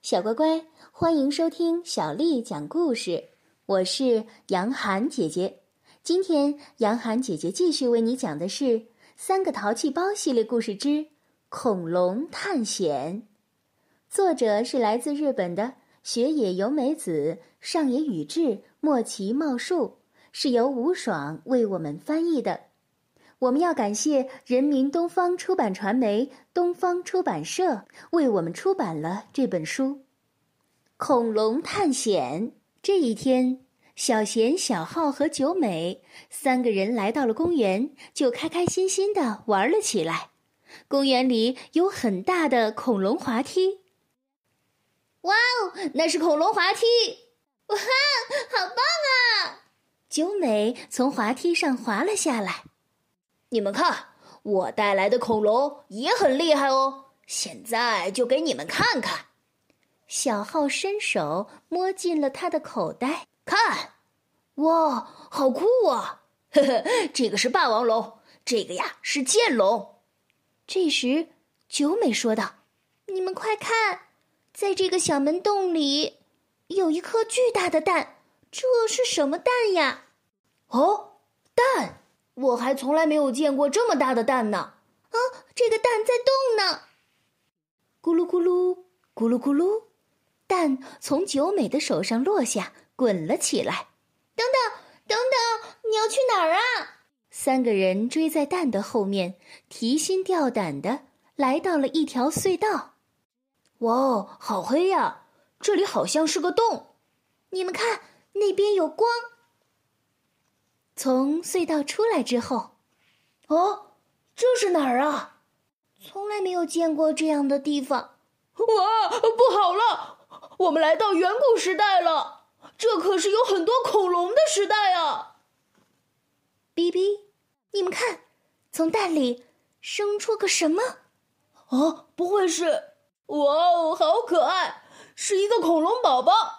小乖乖，欢迎收听小丽讲故事。我是杨涵姐姐。今天，杨涵姐姐继续为你讲的是《三个淘气包》系列故事之《恐龙探险》。作者是来自日本的雪野由美子、上野宇治、莫奇茂树，是由吴爽为我们翻译的。我们要感谢人民东方出版传媒、东方出版社为我们出版了这本书《恐龙探险》。这一天，小贤、小浩和九美三个人来到了公园，就开开心心的玩了起来。公园里有很大的恐龙滑梯。哇哦，那是恐龙滑梯！哇，好棒啊！九美从滑梯上滑了下来。你们看，我带来的恐龙也很厉害哦！现在就给你们看看。小浩伸手摸进了他的口袋，看，哇，好酷啊！呵呵，这个是霸王龙，这个呀是剑龙。这时，九美说道：“你们快看，在这个小门洞里，有一颗巨大的蛋，这是什么蛋呀？”哦，蛋。我还从来没有见过这么大的蛋呢！啊，这个蛋在动呢！咕噜咕噜，咕噜咕噜，蛋从九美的手上落下，滚了起来。等等，等等，你要去哪儿啊？三个人追在蛋的后面，提心吊胆的来到了一条隧道。哇哦，好黑呀！这里好像是个洞。你们看，那边有光。从隧道出来之后，哦，这是哪儿啊？从来没有见过这样的地方。哇，不好了，我们来到远古时代了。这可是有很多恐龙的时代啊！哔哔，你们看，从蛋里生出个什么？哦，不会是……哇哦，好可爱，是一个恐龙宝宝。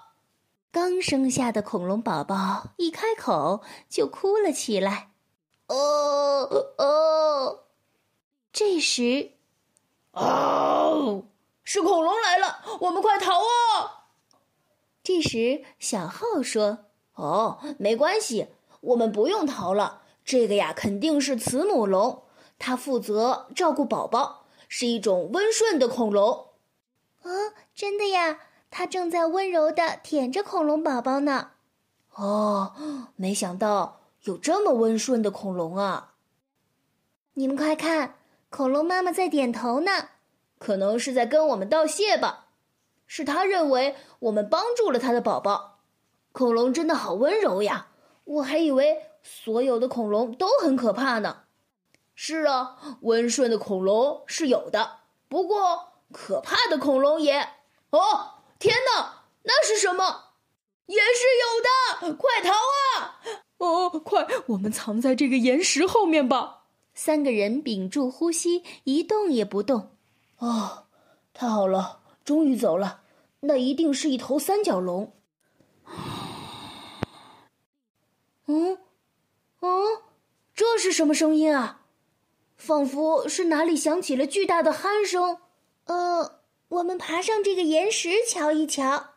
刚生下的恐龙宝宝一开口就哭了起来，哦哦！这时，哦，是恐龙来了，我们快逃啊！这时，小浩说：“哦，没关系，我们不用逃了。这个呀，肯定是慈母龙，它负责照顾宝宝，是一种温顺的恐龙。”啊，真的呀！它正在温柔的舔着恐龙宝宝呢。哦，没想到有这么温顺的恐龙啊！你们快看，恐龙妈妈在点头呢，可能是在跟我们道谢吧。是他认为我们帮助了他的宝宝。恐龙真的好温柔呀！我还以为所有的恐龙都很可怕呢。是啊，温顺的恐龙是有的，不过可怕的恐龙也……哦。天哪，那是什么？也是有的，快逃啊！哦，快，我们藏在这个岩石后面吧。三个人屏住呼吸，一动也不动。哦，太好了，终于走了。那一定是一头三角龙。嗯，嗯，这是什么声音啊？仿佛是哪里响起了巨大的鼾声。呃。我们爬上这个岩石瞧一瞧。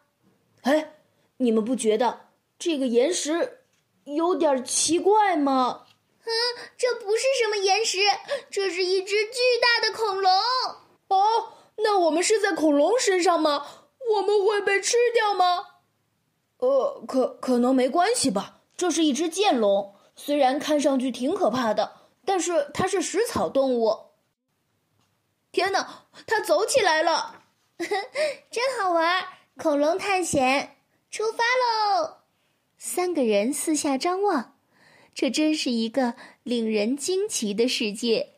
哎，你们不觉得这个岩石有点奇怪吗？嗯，这不是什么岩石，这是一只巨大的恐龙。哦，那我们是在恐龙身上吗？我们会被吃掉吗？呃，可可能没关系吧。这是一只剑龙，虽然看上去挺可怕的，但是它是食草动物。天哪，它走起来了！真好玩！恐龙探险出发喽！三个人四下张望，这真是一个令人惊奇的世界。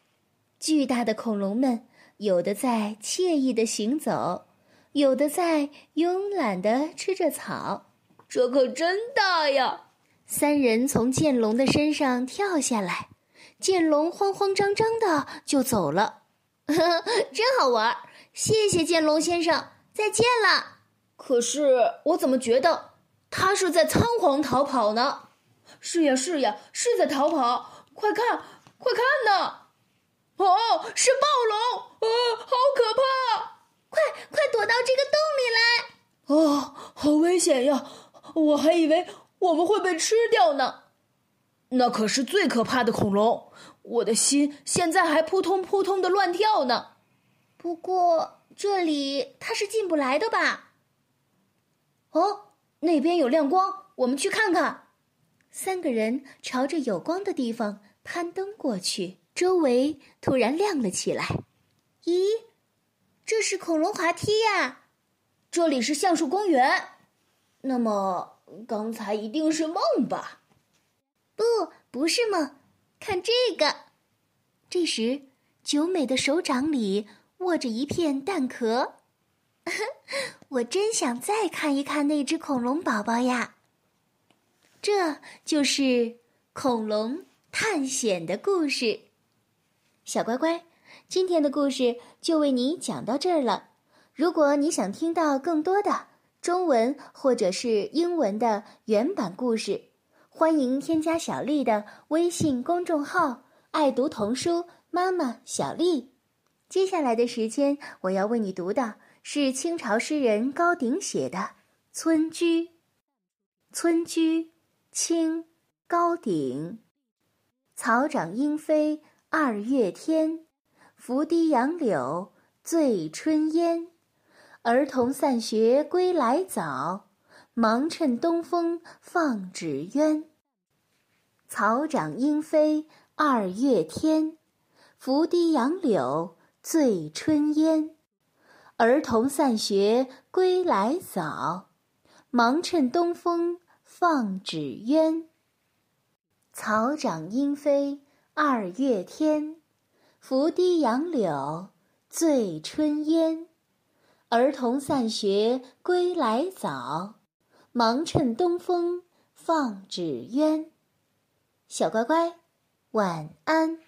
巨大的恐龙们，有的在惬意的行走，有的在慵懒的吃着草。这可真大呀！三人从剑龙的身上跳下来，剑龙慌慌张张的就走了。真好玩！谢谢剑龙先生，再见了。可是我怎么觉得他是在仓皇逃跑呢？是呀，是呀，是在逃跑！快看，快看呐！哦，是暴龙！啊，好可怕！快快躲到这个洞里来！哦，好危险呀！我还以为我们会被吃掉呢。那可是最可怕的恐龙，我的心现在还扑通扑通的乱跳呢。不过这里它是进不来的吧？哦，那边有亮光，我们去看看。三个人朝着有光的地方攀登过去，周围突然亮了起来。咦，这是恐龙滑梯呀！这里是橡树公园。那么刚才一定是梦吧？不，不是梦。看这个。这时，九美的手掌里握着一片蛋壳。我真想再看一看那只恐龙宝宝呀！这就是恐龙探险的故事。小乖乖，今天的故事就为你讲到这儿了。如果你想听到更多的中文或者是英文的原版故事，欢迎添加小丽的微信公众号“爱读童书妈妈小丽”。接下来的时间，我要为你读的是清朝诗人高鼎写的《村居》。村居，清，高鼎。草长莺飞二月天，拂堤杨柳醉春烟。儿童散学归来早，忙趁东风放纸鸢。草长莺飞二月天，拂堤杨柳醉春烟。儿童散学归来早，忙趁东风放纸鸢。草长莺飞二月天，拂堤杨柳醉春烟。儿童散学归来早，忙趁东风放纸鸢。小乖乖，晚安。